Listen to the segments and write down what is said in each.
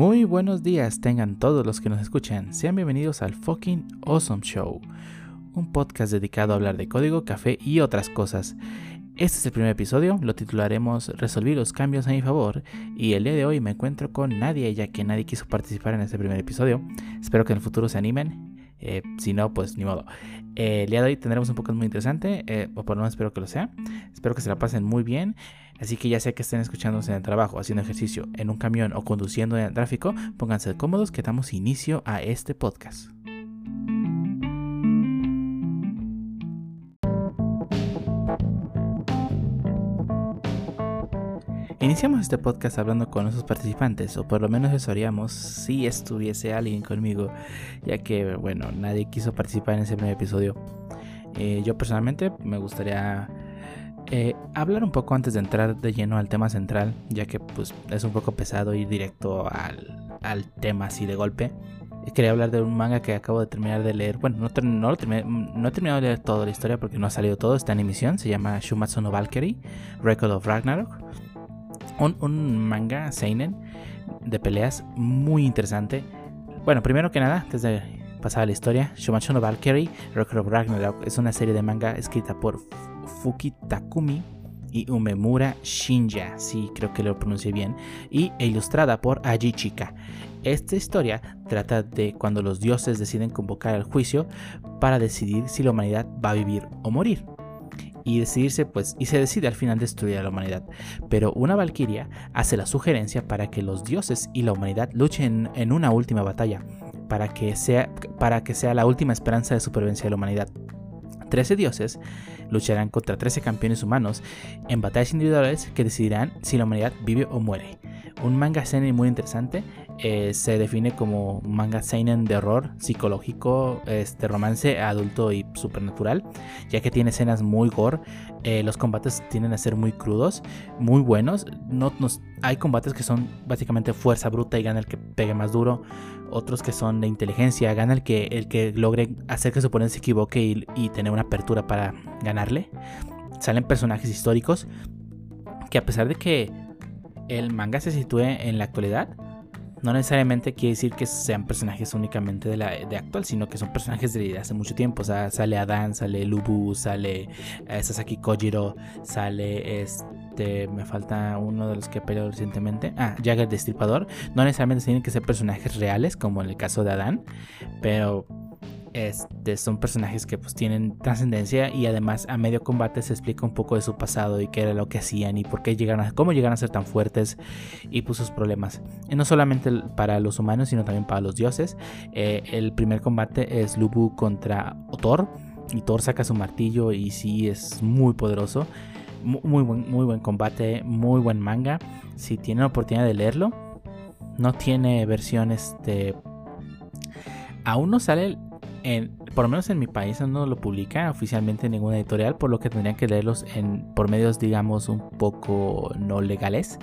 Muy buenos días tengan todos los que nos escuchan. Sean bienvenidos al Fucking Awesome Show, un podcast dedicado a hablar de código, café y otras cosas. Este es el primer episodio, lo titularemos Resolví los cambios a mi favor y el día de hoy me encuentro con nadie ya que nadie quiso participar en este primer episodio. Espero que en el futuro se animen, eh, si no pues ni modo. Eh, el día de hoy tendremos un podcast muy interesante, eh, o por lo menos espero que lo sea. Espero que se la pasen muy bien. Así que ya sea que estén escuchándose en el trabajo, haciendo ejercicio, en un camión o conduciendo en el tráfico, pónganse cómodos que damos inicio a este podcast. Iniciamos este podcast hablando con nuestros participantes, o por lo menos eso haríamos si estuviese alguien conmigo, ya que, bueno, nadie quiso participar en ese primer episodio. Eh, yo personalmente me gustaría eh, hablar un poco antes de entrar de lleno al tema central, ya que pues es un poco pesado ir directo al, tema así de golpe. Quería hablar de un manga que acabo de terminar de leer. Bueno, no, no, no he terminado de leer toda la historia porque no ha salido todo. Está en emisión. Se llama Shumatsu no Valkyrie, Record of Ragnarok. Un, un manga seinen de peleas muy interesante. Bueno, primero que nada, antes de pasar a la historia, Shumatsu no Valkyrie, Record of Ragnarok es una serie de manga escrita por Fuki Takumi y Umemura Shinja, sí, creo que lo pronuncié bien, y e ilustrada por Aji Chika. Esta historia trata de cuando los dioses deciden convocar al juicio para decidir si la humanidad va a vivir o morir. Y decidirse, pues, y se decide al final destruir a la humanidad. Pero una valquiria hace la sugerencia para que los dioses y la humanidad luchen en una última batalla, para que sea, para que sea la última esperanza de supervivencia de la humanidad. Trece dioses lucharán contra 13 campeones humanos en batallas individuales que decidirán si la humanidad vive o muere. Un manga seinen muy interesante, eh, se define como manga seinen de horror psicológico, este romance adulto y supernatural, ya que tiene escenas muy gore, eh, los combates tienden a ser muy crudos, muy buenos, no, hay combates que son básicamente fuerza bruta y gana el que pegue más duro, otros que son de inteligencia, gana el que, el que logre hacer que su oponente se equivoque y, tener una apertura para ganarle. Salen personajes históricos que a pesar de que el manga se sitúe en la actualidad, no necesariamente quiere decir que sean personajes únicamente de la de actual, sino que son personajes de hace mucho tiempo. O sea, sale Adan, sale Lubu, sale eh, Sasaki Kojiro, sale. Me falta uno de los que peleó recientemente. Ah, Jagger Destripador. No necesariamente tienen que ser personajes reales, como en el caso de Adan, pero este, son personajes que pues tienen trascendencia y además a medio combate se explica un poco de su pasado y qué era lo que hacían y por qué llegaron a, cómo llegaron a ser tan fuertes y pues sus problemas. Y no solamente para los humanos sino también para los dioses. Eh, el primer combate es Lubu contra Thor y Thor saca su martillo y sí es muy poderoso. Muy, buen, muy buen combate, muy buen manga. Si tienen la oportunidad de leerlo, no tiene versión este... Aún no sale por lo menos en mi país no lo publica oficialmente ninguna editorial, por lo que tendrían que leerlos en, por medios, digamos, un poco no legales.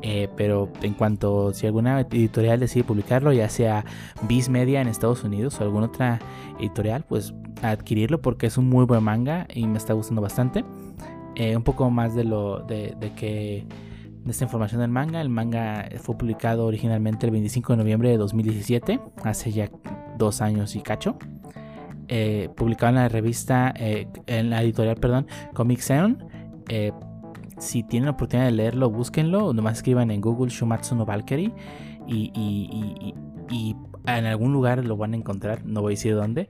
Eh, pero en cuanto si alguna editorial decide publicarlo, ya sea Viz Media en Estados Unidos o alguna otra editorial, pues adquirirlo porque es un muy buen manga y me está gustando bastante. Eh, un poco más de lo de, que de esta información del manga. El manga fue publicado originalmente el 25 de noviembre de 2017, hace ya dos años y cacho. Eh, publicado en la revista, eh, en la editorial, perdón, Comic Zone. Eh, si tienen la oportunidad de leerlo, búsquenlo. Nomás escriban en Google Shumatsu no Valkyrie y, y, en algún lugar lo van a encontrar. No voy a decir dónde.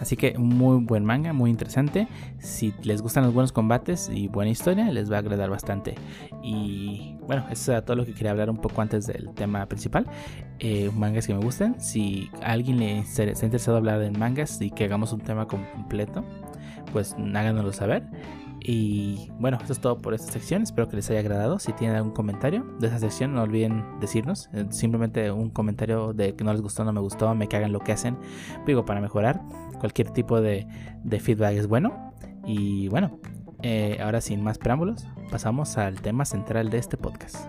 Así que muy buen manga, muy interesante. Si les gustan los buenos combates y buena historia, les va a agradar bastante. Y bueno, eso era todo lo que quería hablar un poco antes del tema principal. Eh, mangas que me gusten. Si alguien le está interesado hablar de mangas y que hagamos un tema completo, pues háganoslo saber. Y bueno, eso es todo por esta sección. Espero que les haya agradado. Si tienen algún comentario de esa sección, no olviden decirnos. Eh, simplemente un comentario de que no les gustó, no me gustó, me cagan lo que hacen. Digo, para mejorar. Cualquier tipo de, feedback es bueno. Y bueno, eh, ahora sin más preámbulos, pasamos al tema central de este podcast.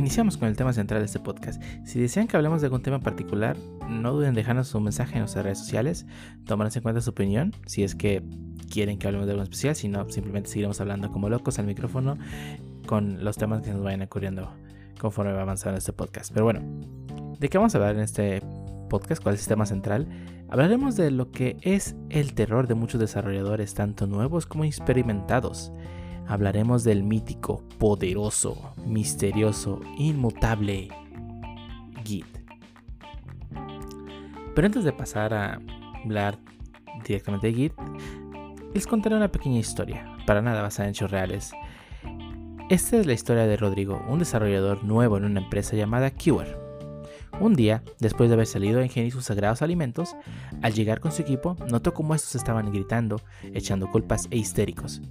Iniciamos con el tema central de este podcast. Si desean que hablemos de algún tema en particular, no duden en dejarnos un mensaje en nuestras redes sociales. Tomaremos en cuenta su opinión, si es que quieren que hablemos de algo especial, si no, simplemente seguiremos hablando como locos al micrófono con los temas que nos vayan ocurriendo conforme va avanzando este podcast. Pero bueno, ¿de qué vamos a hablar en este podcast? ¿Cuál es el tema central? Hablaremos de lo que es el terror de muchos desarrolladores, tanto nuevos como experimentados. Hablaremos del mítico, poderoso, misterioso, inmutable Git. Pero antes de pasar a hablar directamente de Git, les contaré una pequeña historia, para nada basada en hechos reales. Esta es la historia de Rodrigo, un desarrollador nuevo en una empresa llamada Cure. Un día, después de haber salido a ingerir sus sagrados alimentos, al llegar con su equipo, notó cómo estos estaban gritando, echando culpas e histéricos.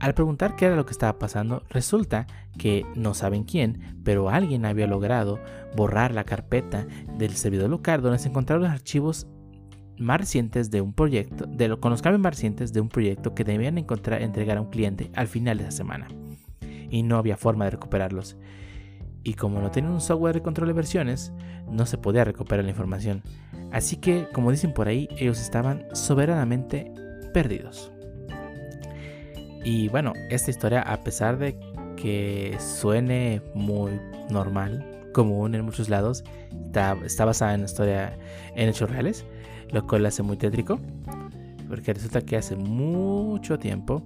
Al preguntar qué era lo que estaba pasando, resulta que no saben quién, pero alguien había logrado borrar la carpeta del servidor local donde se encontraron los archivos más recientes de un proyecto, con los cambios más recientes de un proyecto que debían encontrar, entregar a un cliente al final de la semana y no había forma de recuperarlos. Y como no tenían un software de control de versiones, no se podía recuperar la información. Así que, como dicen por ahí, ellos estaban soberanamente perdidos. Y bueno, esta historia, a pesar de que suene muy normal, común en muchos lados, está, está basada en historia en hechos reales, lo cual hace muy tétrico, porque resulta que hace mucho tiempo,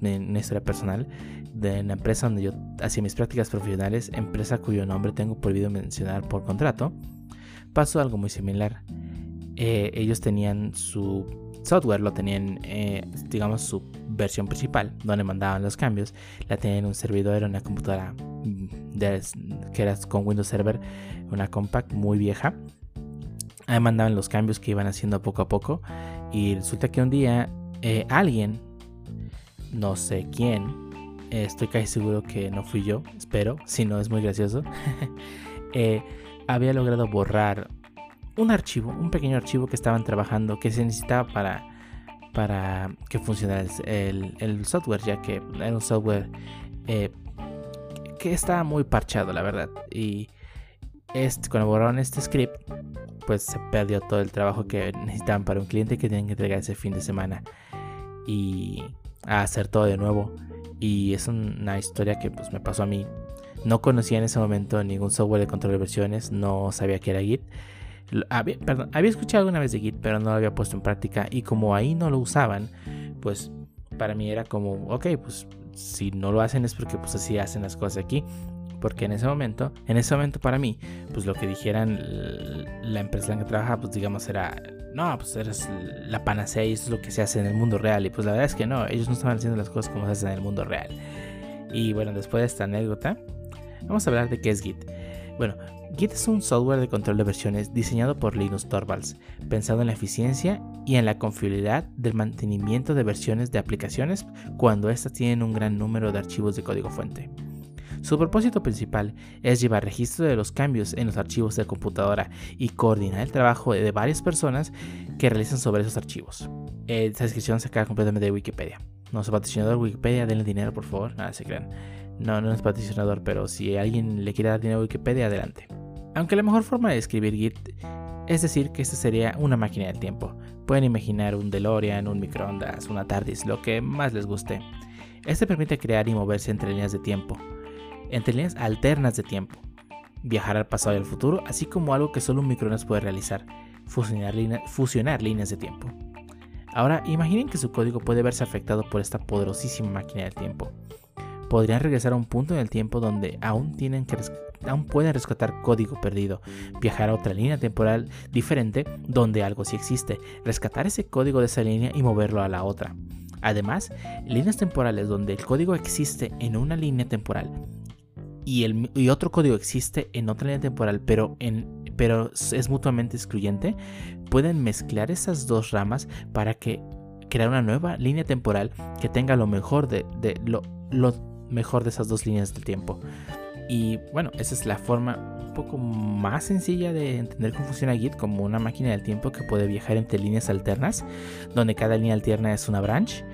en una historia personal, de la empresa donde yo hacía mis prácticas profesionales, empresa cuyo nombre tengo prohibido mencionar por contrato, pasó algo muy similar. Eh, ellos tenían su software, lo tenían, eh, digamos, su versión principal, donde mandaban los cambios, la tenían en un servidor, en una computadora mm, que era con Windows Server, una compact muy vieja. Ahí mandaban los cambios que iban haciendo poco a poco. Y resulta que un día eh, alguien, no sé quién, estoy casi seguro que no fui yo, espero, si no es muy gracioso, eh, había logrado borrar un archivo, un pequeño archivo que estaban trabajando que se necesitaba para, para que funcionara el, software, ya que era un software eh, que estaba muy parchado, la verdad. Y este, cuando borraron este script, pues se perdió todo el trabajo que necesitaban para un cliente que tenían que entregar ese fin de semana. Y hacer todo de nuevo. Y es una historia que pues me pasó a mí. No conocía en ese momento ningún software de control de versiones, no sabía que era Git. Había, escuchado alguna vez de Git, pero no lo había puesto en práctica. Y como ahí no lo usaban, pues para mí era como, ok, pues si no lo hacen es porque pues así hacen las cosas aquí. Porque en ese momento, en ese momento para mí, pues lo que dijeran la empresa en la que trabajaba, pues digamos era no, pues eres la panacea y eso es lo que se hace en el mundo real. Y pues la verdad es que no, ellos no estaban haciendo las cosas como se hacen en el mundo real. Y bueno, después de esta anécdota, vamos a hablar de qué es Git. Bueno, Git es un software de control de versiones diseñado por Linus Torvalds, pensado en la eficiencia y en la confiabilidad del mantenimiento de versiones de aplicaciones cuando éstas tienen un gran número de archivos de código fuente. Su propósito principal es llevar registro de los cambios en los archivos de computadora y coordinar el trabajo de varias personas que realizan sobre esos archivos. Esta descripción se acaba completamente de Wikipedia. No es patrocinador Wikipedia, denle dinero por favor, nada se crean. No, no es patrocinador, pero si alguien le quiere dar dinero a Wikipedia, adelante. Aunque la mejor forma de escribir Git es decir que esta sería una máquina del tiempo. Pueden imaginar un DeLorean, un microondas, una TARDIS, lo que más les guste. Este permite crear y moverse entre líneas de tiempo, entre líneas alternas de tiempo, viajar al pasado y al futuro, así como algo que solo un microondas puede realizar, fusionar, fusionar líneas de tiempo. Ahora imaginen que su código puede verse afectado por esta poderosísima máquina del tiempo. Podrían regresar a un punto en el tiempo donde aún, tienen que aún pueden rescatar código perdido, viajar a otra línea temporal diferente donde algo sí existe, rescatar ese código de esa línea y moverlo a la otra. Además, líneas temporales donde el código existe en una línea temporal y, el, y otro código existe en otra línea temporal, pero, en, pero es mutuamente excluyente, pueden mezclar esas dos ramas para que crear una nueva línea temporal que tenga lo mejor de, lo, lo mejor de esas dos líneas del tiempo. Y bueno, esa es la forma un poco más sencilla de entender cómo funciona Git como una máquina del tiempo que puede viajar entre líneas alternas, donde cada línea alterna es una branch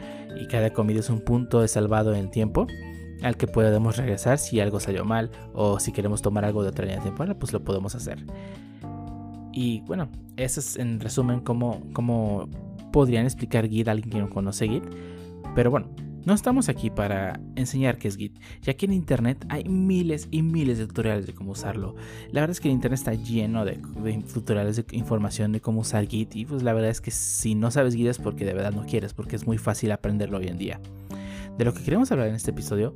y cada comida es un punto de salvado en tiempo al que podemos regresar si algo salió mal o si queremos tomar algo de otra línea temporal, pues lo podemos hacer. Y bueno, eso es en resumen cómo, cómo podrían explicar Git a alguien que no conoce Git. Pero bueno, no estamos aquí para enseñar qué es Git, ya que en Internet hay miles y miles de tutoriales de cómo usarlo. La verdad es que el Internet está lleno de, tutoriales de información de cómo usar Git y pues la verdad es que si no sabes Git es porque de verdad no quieres, porque es muy fácil aprenderlo hoy en día. De lo que queremos hablar en este episodio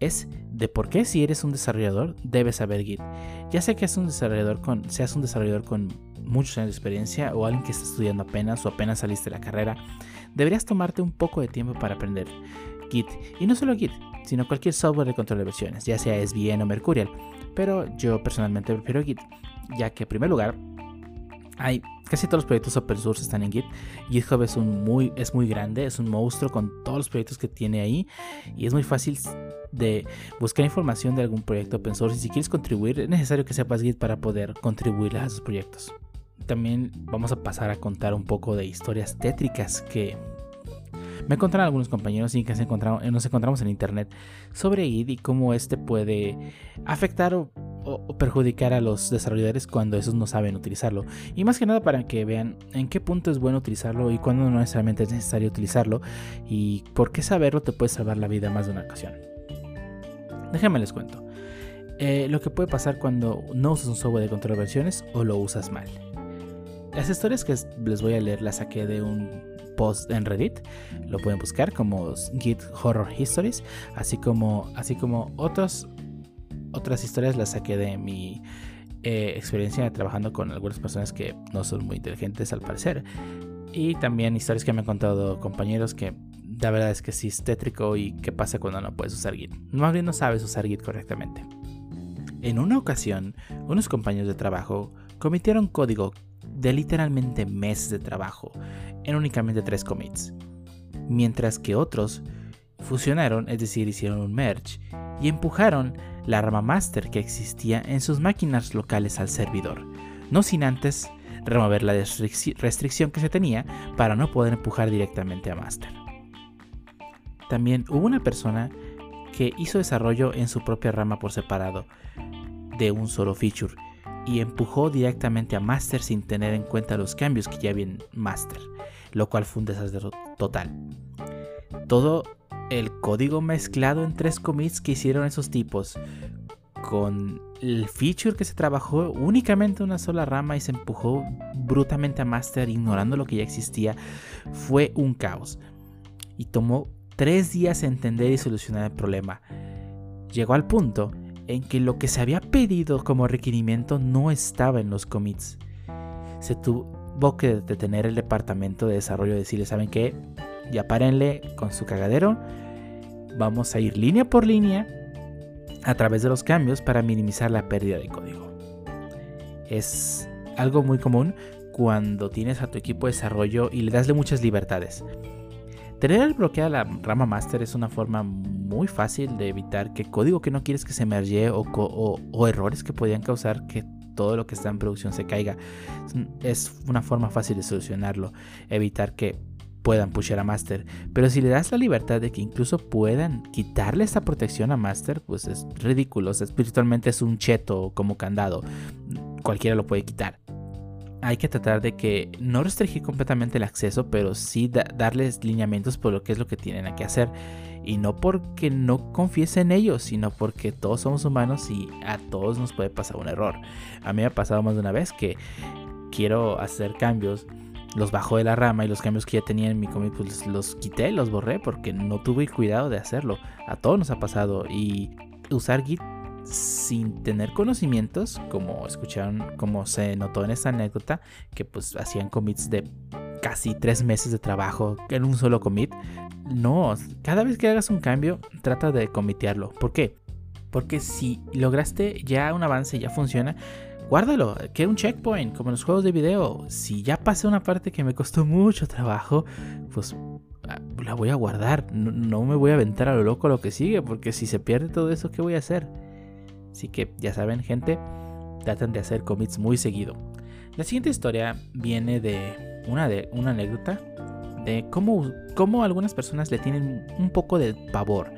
es de por qué si eres un desarrollador debes saber Git. Ya sea que un desarrollador con, seas un desarrollador con muchos años de experiencia o alguien que está estudiando apenas o apenas saliste de la carrera, deberías tomarte un poco de tiempo para aprender Git. Y no solo Git, sino cualquier software de control de versiones, ya sea SVN o Mercurial. Pero yo personalmente prefiero Git, ya que en primer lugar hay casi todos los proyectos open source están en Git. GitHub es un muy es muy grande, es un monstruo con todos los proyectos que tiene ahí y es muy fácil de buscar información de algún proyecto open source y si quieres contribuir es necesario que sepas Git para poder contribuir a esos proyectos. También vamos a pasar a contar un poco de historias tétricas que me encontraron algunos compañeros y que nos encontramos en internet sobre Git y cómo este puede afectar o, perjudicar a los desarrolladores cuando esos no saben utilizarlo. Y más que nada para que vean en qué punto es bueno utilizarlo y cuándo no necesariamente es necesario utilizarlo y por qué saberlo te puede salvar la vida más de una ocasión. Déjenme les cuento. Eh, lo que puede pasar cuando no usas un software de control de versiones o lo usas mal. Las historias que les voy a leer las saqué de un post en Reddit. Lo pueden buscar como Git Horror Histories, así como, así como otros, otras historias las saqué de mi eh, experiencia trabajando con algunas personas que no son muy inteligentes al parecer. Y también historias que me han contado compañeros que la verdad es que sí es tétrico y qué pasa cuando no puedes usar Git. Más bien no sabes usar Git correctamente. En una ocasión, unos compañeros de trabajo cometieron código de literalmente meses de trabajo en únicamente tres commits, mientras que otros fusionaron, es decir, hicieron un merge y empujaron la rama master que existía en sus máquinas locales al servidor, no sin antes remover la restricción que se tenía para no poder empujar directamente a master. También hubo una persona que hizo desarrollo en su propia rama por separado de un solo feature y empujó directamente a Master sin tener en cuenta los cambios que ya había en Master, lo cual fue un desastre total. Todo el código mezclado en tres commits que hicieron esos tipos con el feature que se trabajó únicamente una sola rama y se empujó brutalmente a Master ignorando lo que ya existía fue un caos y tomó tres días entender y solucionar el problema. Llegó al punto en que lo que se había pedido como requerimiento no estaba en los commits. Se tuvo que detener el departamento de desarrollo y decirle, ¿saben qué? Ya párenle con su cagadero. Vamos a ir línea por línea a través de los cambios para minimizar la pérdida de código. Es algo muy común cuando tienes a tu equipo de desarrollo y le dasle muchas libertades. Tener bloqueada la rama master es una forma muy fácil de evitar que código que no quieres que se merge o, errores que podrían causar que todo lo que está en producción se caiga. Es una forma fácil de solucionarlo, evitar que puedan pushear a master. Pero si le das la libertad de que incluso puedan quitarle esta protección a master, pues es ridículo. espiritualmente es un cheto como candado. Cualquiera lo puede quitar hay que tratar de que no restringir completamente el acceso, pero sí darles lineamientos por lo que es lo que tienen que hacer. Y no porque no confíes en ellos, sino porque todos somos humanos y a todos nos puede pasar un error. A mí me ha pasado más de una vez que quiero hacer cambios, los bajo de la rama y los cambios que ya tenía en mi commit pues los quité, los borré porque no tuve cuidado de hacerlo. A todos nos ha pasado y usar Git sin tener conocimientos, como escucharon, como se notó en esta anécdota, que pues hacían commits de casi tres meses de trabajo en un solo commit. No, cada vez que hagas un cambio, trata de comitearlo. ¿Por qué? Porque si lograste ya un avance, ya funciona, guárdalo, que un checkpoint, como en los juegos de video. Si ya pasé una parte que me costó mucho trabajo, pues ah, la voy a guardar. No, no me voy a aventar a lo loco lo que sigue, porque si se pierde todo eso, ¿qué voy a hacer? Así que ya saben, gente, tratan de hacer commits muy seguido. La siguiente historia viene de una, de, una anécdota de cómo, cómo algunas personas le tienen un poco de pavor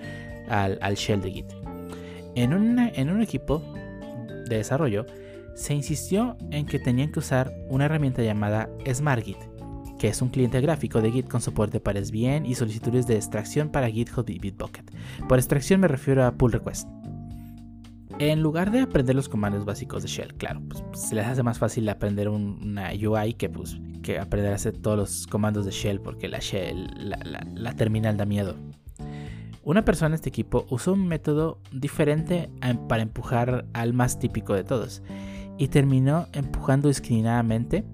al, shell de Git. En, en un equipo de desarrollo se insistió en que tenían que usar una herramienta llamada SmartGit, que es un cliente gráfico de Git con soporte para SVN y solicitudes de extracción para GitHub y Bitbucket. Por extracción me refiero a pull request. En lugar de aprender los comandos básicos de Shell, claro, pues, se les hace más fácil aprender una UI que, pues, que aprender a hacer todos los comandos de Shell, porque la Shell, la, terminal da miedo. Una persona en este equipo usó un método diferente para empujar al más típico de todos y terminó empujando discriminadamente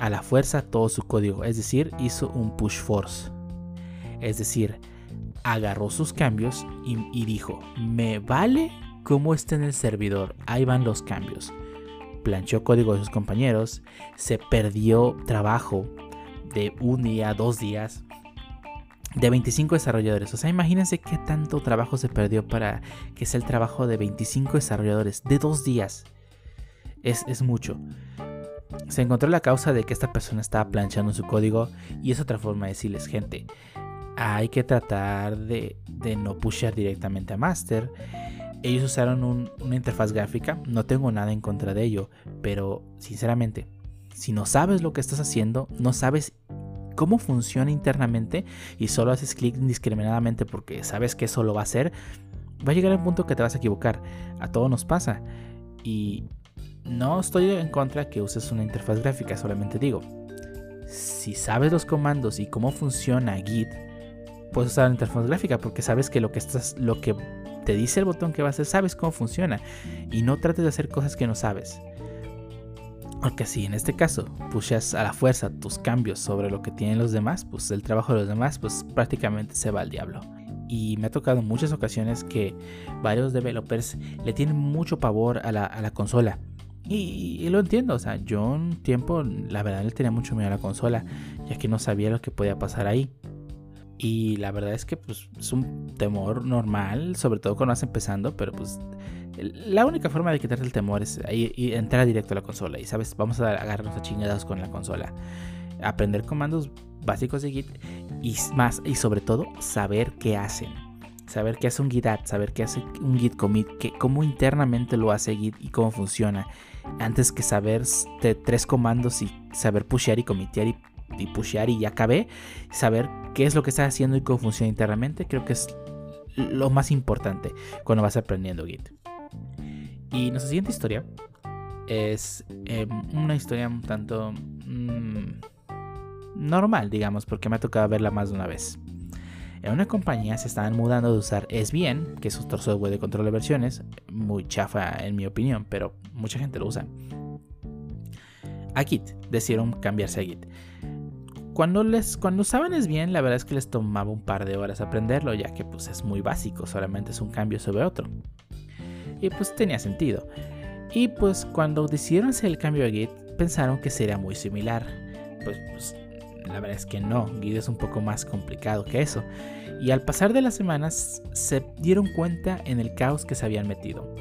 a la fuerza todo su código, es decir, hizo un push force. Es decir, agarró sus cambios y dijo, me vale cómo está en el servidor, ahí van los cambios. Planchó código de sus compañeros, se perdió trabajo de un día, dos días, de 25 desarrolladores. O sea, imagínense qué tanto trabajo se perdió para que sea el trabajo de 25 desarrolladores de dos días. Es, es mucho. Se encontró la causa de que esta persona estaba planchando su código y es otra forma de decirles, gente, hay que tratar de, de no pushear directamente a master ellos usaron una interfaz gráfica, no tengo nada en contra de ello, pero sinceramente, si no sabes lo que estás haciendo, no sabes cómo funciona internamente y solo haces clic indiscriminadamente porque sabes que eso lo va a hacer, va a llegar al punto que te vas a equivocar. A todos nos pasa. Y no estoy en contra que uses una interfaz gráfica, solamente digo, si sabes los comandos y cómo funciona Git, puedes usar la interfaz gráfica porque sabes que lo que estás lo que te dice el botón que va a hacer, sabes cómo funciona y no trates de hacer cosas que no sabes. Porque si en este caso pushas a la fuerza tus cambios sobre lo que tienen los demás, pues el trabajo de los demás pues prácticamente se va al diablo. Y me ha tocado en muchas ocasiones que varios developers le tienen mucho pavor a la, consola. Y, y, lo entiendo, o sea, yo un tiempo la verdad le tenía mucho miedo a la consola, ya que no sabía lo que podía pasar ahí. Y la verdad es que pues, es un temor normal, sobre todo cuando vas empezando, pero pues la única forma de quitarte el temor es entrar directo a la consola. Y sabes, vamos a agarrarnos a chingados con la consola. Aprender comandos básicos de Git y más, y sobre todo, saber qué hacen. Saber qué hace un Git saber qué hace un Git commit, que, cómo internamente lo hace Git y cómo funciona. Antes que saber tres comandos y saber pushear y comitear y y pushear y ya acabé, saber qué es lo que está haciendo y cómo funciona internamente, creo que es lo más importante cuando vas aprendiendo Git. Y nuestra siguiente historia es em, una historia un tanto mm, normal, digamos, porque me ha tocado verla más de una vez. En una compañía se estaban mudando de usar SVN, que es otro software de control de versiones, muy chafa en mi opinión, pero mucha gente lo usa, a Git. Decidieron cambiarse a Git. Cuando, les, cuando usaban es bien, la verdad es que les tomaba un par de horas aprenderlo, ya que pues es muy básico, solamente es un cambio sobre otro. Y pues tenía sentido. Y pues cuando decidieron hacer el cambio a Git, pensaron que sería muy similar. Pues, pues la verdad es que no, Git es un poco más complicado que eso. Y al pasar de las semanas se dieron cuenta en el caos que se habían metido,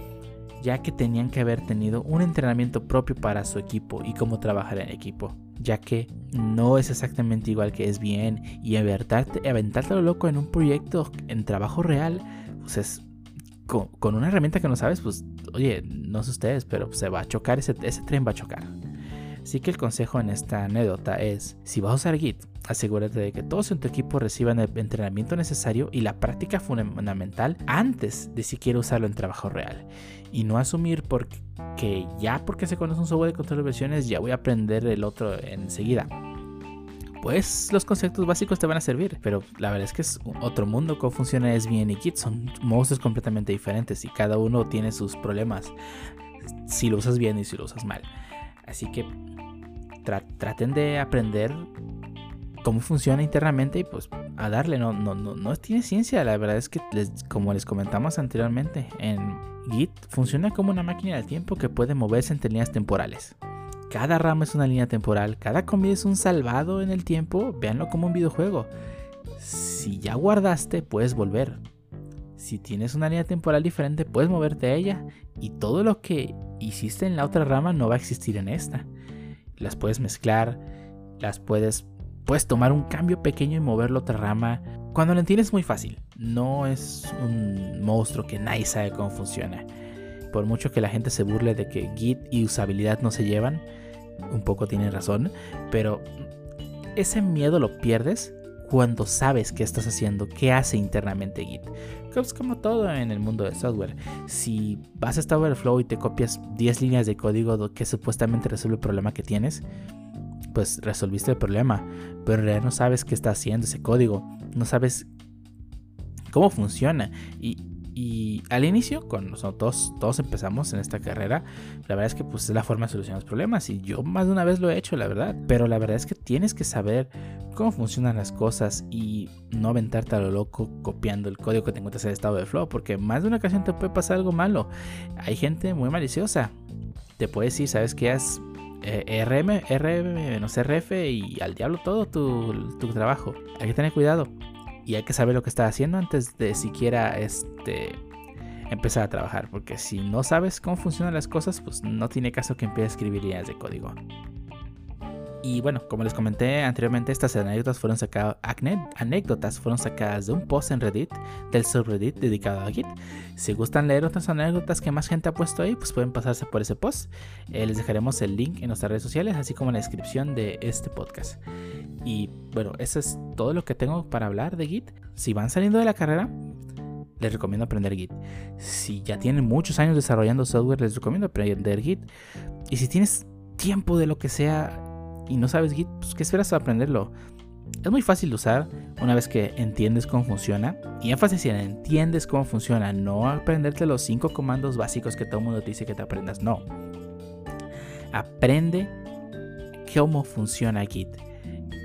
ya que tenían que haber tenido un entrenamiento propio para su equipo y cómo trabajar en equipo ya que no es exactamente igual que es bien y aventarte, aventarte lo loco en un proyecto en trabajo real, pues es con, una herramienta que no sabes, pues oye, no sé ustedes, pero se va a chocar, ese, ese tren va a chocar. Así que el consejo en esta anécdota es, si vas a usar Git, asegúrate de que todos en tu equipo reciban el entrenamiento necesario y la práctica fundamental antes de siquiera usarlo en trabajo real. Y no asumir porque ya porque se conoce un software de control de versiones ya voy a aprender el otro enseguida. Pues los conceptos básicos te van a servir, pero la verdad es que es otro mundo cómo funciona SVN y Git, son monstruos completamente diferentes y cada uno tiene sus problemas si lo usas bien y si lo usas mal. Así que traten de aprender cómo funciona internamente y pues a darle, no, no, no, no tiene ciencia, la verdad es que como les comentamos anteriormente, en Git funciona como una máquina del tiempo que puede moverse entre líneas temporales. Cada rama es una línea temporal, cada comida es un salvado en el tiempo, véanlo como un videojuego. Si ya guardaste, puedes volver. Si tienes una línea temporal diferente, puedes moverte a ella y todo lo que hiciste en la otra rama no va a existir en esta. Las puedes mezclar, las puedes puedes tomar un cambio pequeño y moverlo a otra rama. Cuando lo entiendes es muy fácil. no es un monstruo que nadie sabe cómo funciona. Por mucho que la gente se burle de que Git y usabilidad no se llevan, un poco tiene razón, pero ese miedo lo pierdes cuando sabes qué estás haciendo, qué hace internamente Git. Es como todo en el mundo del software. Si vas a Stack Overflow y te copias 10 líneas de código que supuestamente resuelve el problema que tienes, pues resolviste el problema, pero en realidad no sabes qué está haciendo ese código, no sabes cómo funciona. Y, al inicio, cuando todos empezamos en esta carrera, la verdad es que pues es la forma de solucionar los problemas. Y yo más de una vez lo he hecho, la verdad. Pero la verdad es que tienes que saber cómo funcionan las cosas y no aventarte a lo loco copiando el código que te encuentras en el estado de flow. Porque más de una ocasión te puede pasar algo malo. Hay gente muy maliciosa. Te puede decir, ¿sabes qué? Has eh, RM, RM, no sé, RF y al diablo todo tu, tu trabajo. Hay que tener cuidado y hay que saber lo que está haciendo antes de siquiera este, empezar a trabajar. Porque si no sabes cómo funcionan las cosas, pues no tiene caso que empieces a escribir líneas de código. Y bueno, como les comenté anteriormente, estas anécdotas fueron sacadas, anécdotas fueron sacadas de un post en Reddit, del subreddit dedicado a Git. Si gustan leer otras anécdotas que más gente ha puesto ahí, pues pueden pasarse por ese post. Eh, les dejaremos el link en nuestras redes sociales, así como en la descripción de este podcast. Y bueno, eso es todo lo que tengo para hablar de Git. Si van saliendo de la carrera, les recomiendo aprender Git. Si ya tienen muchos años desarrollando software, les recomiendo aprender Git. Y si tienes tiempo de lo que sea y no sabes Git, pues ¿qué esperas para aprenderlo? Es muy fácil de usar una vez que entiendes cómo funciona. Y énfasis en entiendes cómo funciona, no aprenderte los cinco comandos básicos que todo el mundo te dice que te aprendas, no. Aprende cómo funciona Git.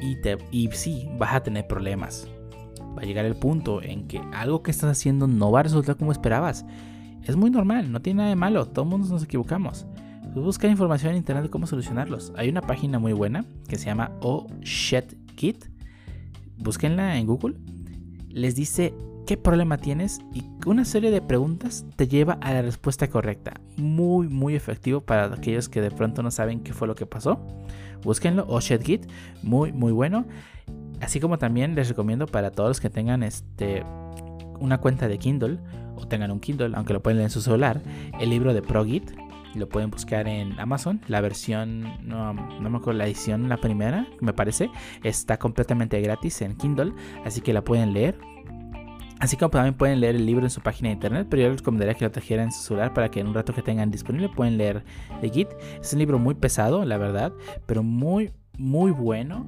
Y, te, sí, vas a tener problemas. Va a llegar el punto en que algo que estás haciendo no va a resultar como esperabas. Es muy normal, no tiene nada de malo, todos nos equivocamos. Pues buscar información en internet de cómo solucionarlos. Hay una página muy buena que se llama Oh Shit Kit. Búsquenla en Google. Les dice qué problema tienes y una serie de preguntas te lleva a la respuesta correcta. Muy, muy efectivo para aquellos que de pronto no saben qué fue lo que pasó. Búsquenlo, Oh Shit Kit. Muy, muy bueno. Así como también les recomiendo para todos los que tengan este, una cuenta de Kindle o tengan un Kindle, aunque lo pueden leer en su celular, el libro de ProGit lo pueden buscar en Amazon. La versión, no, no me acuerdo, la edición, la primera, me parece, está completamente gratis en Kindle, así que la pueden leer. Así como también pueden leer el libro en su página de internet, pero yo les recomendaría que lo trajeran en su celular para que en un rato que tengan disponible pueden leer de Git. Es un libro muy pesado, la verdad, pero muy, muy bueno.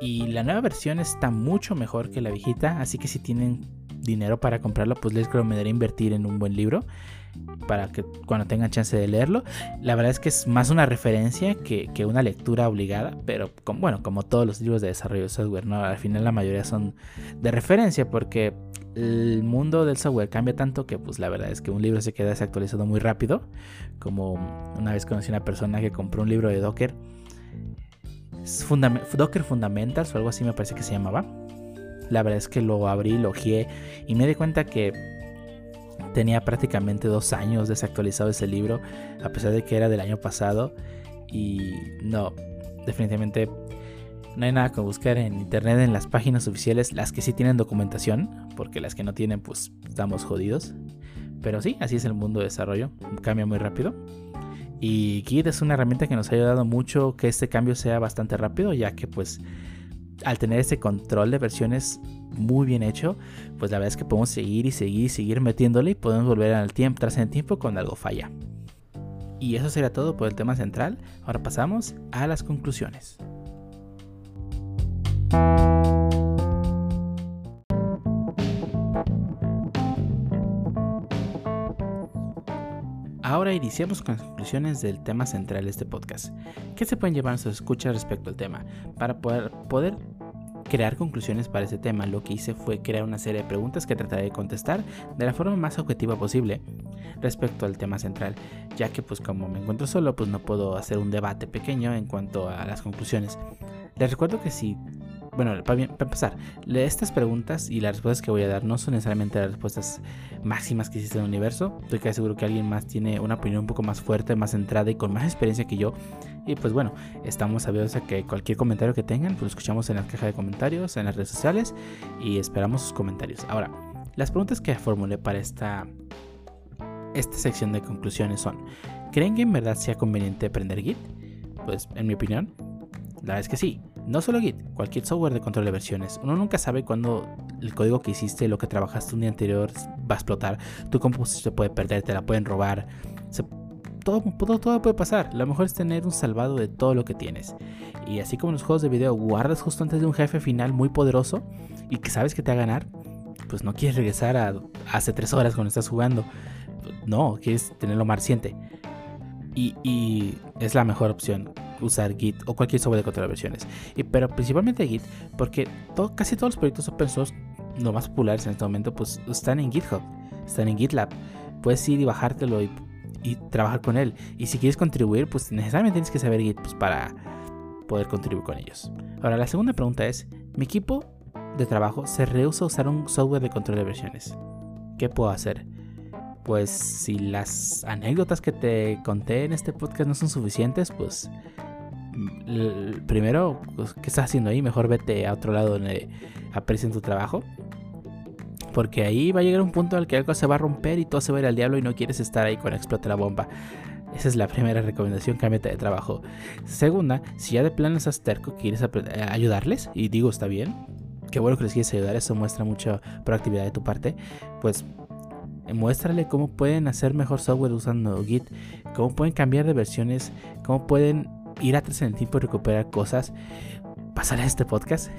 Y la nueva versión está mucho mejor que la viejita, así que si tienen dinero para comprarlo, pues les recomendaría invertir en un buen libro para que cuando tengan chance de leerlo. La verdad es que es más una referencia que, una lectura obligada, pero bueno, como todos los libros de desarrollo de software, ¿no? Al final la mayoría son de referencia porque el mundo del software cambia tanto que pues la verdad es que un libro se queda desactualizado muy rápido. Como una vez conocí a una persona que compró un libro de Docker. Docker Fundamentals o algo así me parece que se llamaba. La verdad es que lo abrí, lo ojeé y me di cuenta que tenía prácticamente dos años desactualizado ese libro, a pesar de que era del año pasado. Y no, definitivamente no hay nada que buscar en internet en las páginas oficiales, las que sí tienen documentación, porque las que no tienen, pues estamos jodidos. Pero sí, así es el mundo de desarrollo, cambia muy rápido. Y Git es una herramienta que nos ha ayudado mucho que este cambio sea bastante rápido, ya que pues al tener ese control de versiones muy bien hecho, pues la verdad es que podemos seguir y seguir y seguir metiéndole y podemos volver al tiempo, tras el tiempo cuando algo falla. Y eso sería todo por el tema central. Ahora pasamos a las conclusiones. Ahora iniciamos con las conclusiones del tema central de este podcast. ¿Qué se pueden llevar a sus escuchas respecto al tema? Para poder, poder crear conclusiones para ese tema, lo que hice fue crear una serie de preguntas que trataré de contestar de la forma más objetiva posible respecto al tema central, ya que pues como me encuentro solo, pues no puedo hacer un debate pequeño en cuanto a las conclusiones. Les recuerdo que si bueno, para, empezar, estas preguntas y las respuestas que voy a dar no son necesariamente las respuestas máximas que existen en el universo. Estoy casi seguro que alguien más tiene una opinión un poco más fuerte, más centrada y con más experiencia que yo. Y pues bueno, estamos abiertos a que cualquier comentario que tengan, pues lo escuchamos en la caja de comentarios, en las redes sociales y esperamos sus comentarios. Ahora, Las preguntas que formulé para esta, esta sección de conclusiones son, ¿creen que en verdad sea conveniente aprender Git? Pues en mi opinión, la verdad es que sí. No solo Git, cualquier software de control de versiones. Uno nunca sabe cuándo el código que hiciste, lo que trabajaste un día anterior, va a explotar. Tu composición se puede perder, te la pueden robar. todo, puede pasar. Lo mejor es tener un salvado de todo lo que tienes. Y así como en los juegos de video guardas justo antes de un jefe final muy poderoso y que sabes que te va a ganar, pues no quieres regresar a hace tres horas cuando estás jugando. No, quieres tenerlo. Y, y es la mejor opción usar Git o cualquier software de control de versiones. Pero principalmente Git, porque casi todos los proyectos open source, los más populares en este momento, pues están en GitHub, están en GitLab. Puedes ir y bajártelo y, y trabajar con él. Y si quieres contribuir, pues necesariamente tienes que saber Git pues, para poder contribuir con ellos. Ahora, la segunda pregunta es, mi equipo de trabajo se rehúsa a usar un software de control de versiones. ¿Qué puedo hacer? Pues si las anécdotas que te conté en este podcast no son suficientes, pues primero, pues, ¿qué estás haciendo ahí? Mejor vete a otro lado donde aprecien tu trabajo. Porque ahí va a llegar un punto al que algo se va a romper y todo se va a ir al diablo y no quieres estar ahí cuando explote la bomba. Esa es la primera recomendación, cámbiate de trabajo. Segunda, si ya de plano estás terco, quieres ayudarles, y digo, está bien, qué bueno que les quieres ayudar, eso muestra mucha proactividad de tu parte, pues muéstrale cómo pueden hacer mejor software usando Git, cómo pueden cambiar de versiones, cómo pueden ir atrás en el tiempo y recuperar cosas, a este podcast.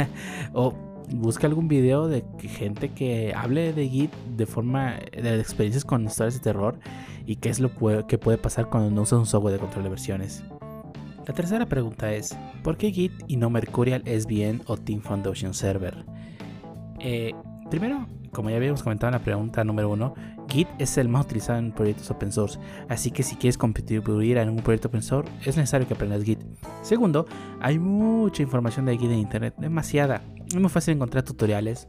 o busca algún video de gente que hable de Git de forma de experiencias con historias de terror y qué es lo que puede pasar cuando no usas un software de control de versiones. La tercera pregunta es, ¿por qué Git y no Mercurial SVN o Team Foundation Server? Eh, primero, como ya habíamos comentado en la pregunta número uno, Git es el más utilizado en proyectos open source, así que si quieres contribuir en un proyecto open source es necesario que aprendas Git. Segundo, hay mucha información de Git en internet, demasiada. Es muy fácil encontrar tutoriales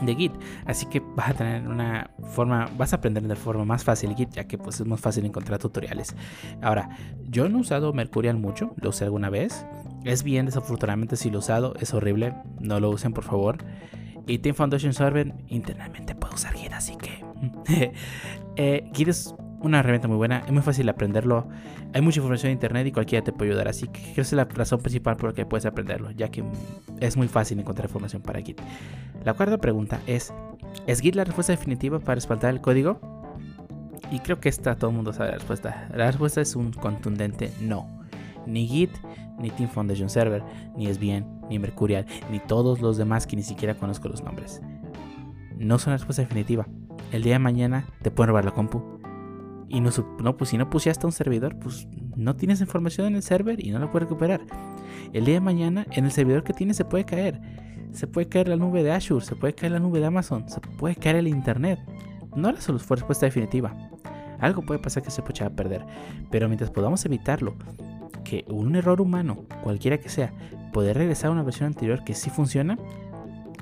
de Git, así que vas a tener una forma, vas a aprender de forma más fácil Git, ya que pues es más fácil encontrar tutoriales. Ahora, yo no he usado Mercurial mucho, lo usé alguna vez. Es bien, desafortunadamente si lo he usado, es horrible, no lo usen por favor. Y Team Foundation Server internamente puede usar Git, así que eh, Git es una herramienta muy buena, es muy fácil aprenderlo. Hay mucha información en internet y cualquiera te puede ayudar, así que creo que es la razón principal por la que puedes aprenderlo, ya que es muy fácil encontrar información para Git. La cuarta pregunta es, ¿es Git la respuesta definitiva para respaldar el código? Y creo que esta todo el mundo sabe la respuesta. La respuesta es un contundente no. Ni Git, ni Team Foundation Server, ni SVN ni Mercurial, ni todos los demás que ni siquiera conozco los nombres. No son la respuesta definitiva. El día de mañana te pueden robar la compu. Y no, no, pues si no pusiste un servidor, pues no tienes información en el server y no la puedes recuperar. El día de mañana en el servidor que tienes se puede caer. Se puede caer la nube de Azure, se puede caer la nube de Amazon, se puede caer el internet. No la respuesta definitiva. Algo puede pasar que se pueda perder. Pero mientras podamos evitarlo, que un error humano, cualquiera que sea, poder regresar a una versión anterior que sí funciona,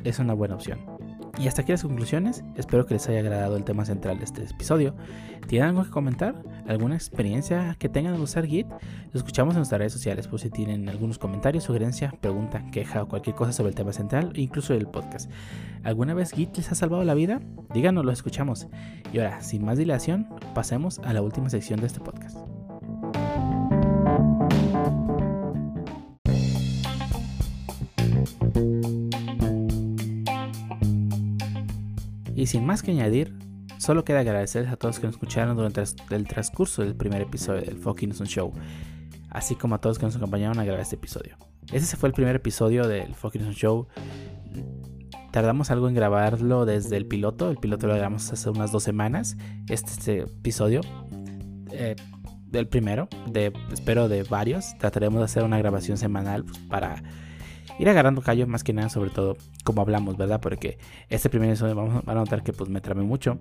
es una buena opción. Y hasta aquí las conclusiones. Espero que les haya agradado el tema central de este episodio. ¿Tienen algo que comentar? ¿Alguna experiencia que tengan al usar Git? Lo escuchamos en nuestras redes sociales por si tienen algunos comentarios, sugerencia, pregunta, queja o cualquier cosa sobre el tema central, incluso el podcast. ¿Alguna vez Git les ha salvado la vida? Díganos, lo escuchamos. Y ahora, sin más dilación, pasemos a la última sección de este podcast. Y sin más que añadir, solo queda agradecerles a todos que nos escucharon durante el transcurso del primer episodio del Fucking Show, así como a todos que nos acompañaron a grabar este episodio. Este fue el primer episodio del Fucking Show. Tardamos algo en grabarlo desde el piloto. El piloto lo grabamos hace unas dos semanas. Este, este episodio, eh, el primero, de, espero de varios. Trataremos de hacer una grabación semanal pues, para ir agarrando callo más que nada, sobre todo como hablamos, ¿verdad? Porque este primer episodio vamos a notar que pues me trame mucho.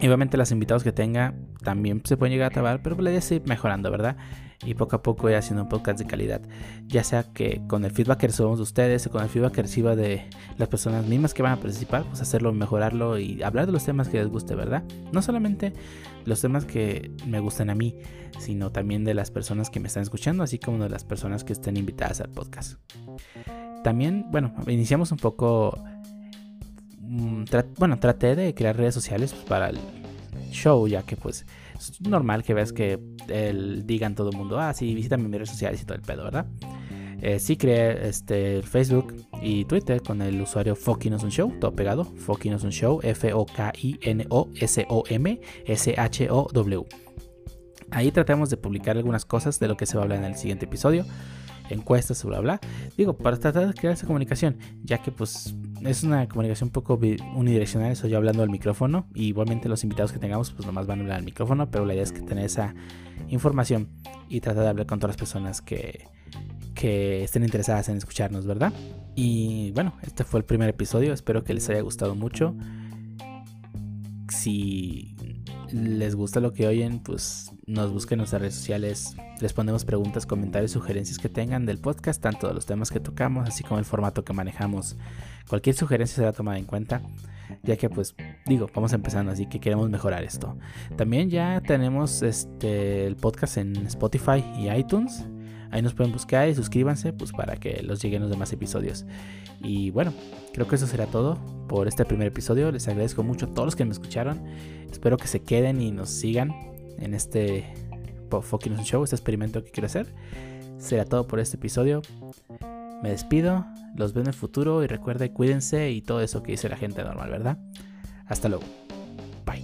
Y obviamente los invitados que tenga también se pueden llegar a trabar, pero la idea es ir mejorando, ¿verdad? Y poco a poco ir haciendo un podcast de calidad. Ya sea que con el feedback que recibamos de ustedes o con el feedback que reciba de las personas mismas que van a participar, pues hacerlo, mejorarlo y hablar de los temas que les guste, ¿verdad? No solamente los temas que me gustan a mí, sino también de las personas que me están escuchando, así como de las personas que estén invitadas al podcast. También, bueno, iniciamos un poco mm, bueno, traté de crear redes sociales para el show, ya que pues es normal que veas que el, digan todo el mundo, ah, sí, visítame mis redes sociales y todo el pedo, ¿verdad? Eh, sí creé este, Facebook y Twitter con el usuario un Show, todo pegado, un Show, F-O-K-I-N-O-S-O-M S-H-O-W. Ahí tratamos de publicar algunas cosas de lo que se va a hablar en el siguiente episodio, encuestas, bla, bla. Digo, para tratar de crear esa comunicación, ya que pues es una comunicación un poco unidireccional, estoy yo hablando al micrófono, y igualmente los invitados que tengamos pues nomás van a hablar al micrófono, pero la idea es que tener esa información y tratar de hablar con todas las personas que, que estén interesadas en escucharnos, ¿verdad? Y bueno, este fue el primer episodio, espero que les haya gustado mucho. Si les gusta lo que oyen, pues nos busquen en nuestras redes sociales, les ponemos preguntas, comentarios, sugerencias que tengan del podcast, tanto de los temas que tocamos, así como el formato que manejamos. Cualquier sugerencia será tomada en cuenta, ya que pues digo, vamos empezando, así que queremos mejorar esto. También ya tenemos este el podcast en Spotify y iTunes. Ahí nos pueden buscar y suscríbanse pues para que los lleguen los demás episodios. Y bueno, creo que eso será todo por este primer episodio. Les agradezco mucho a todos los que me escucharon. Espero que se queden y nos sigan en este Fucking Show, este experimento que quiero hacer. Será todo por este episodio. Me despido, los veo en el futuro y recuerden, cuídense y todo eso que dice la gente normal, ¿verdad? Hasta luego. Bye.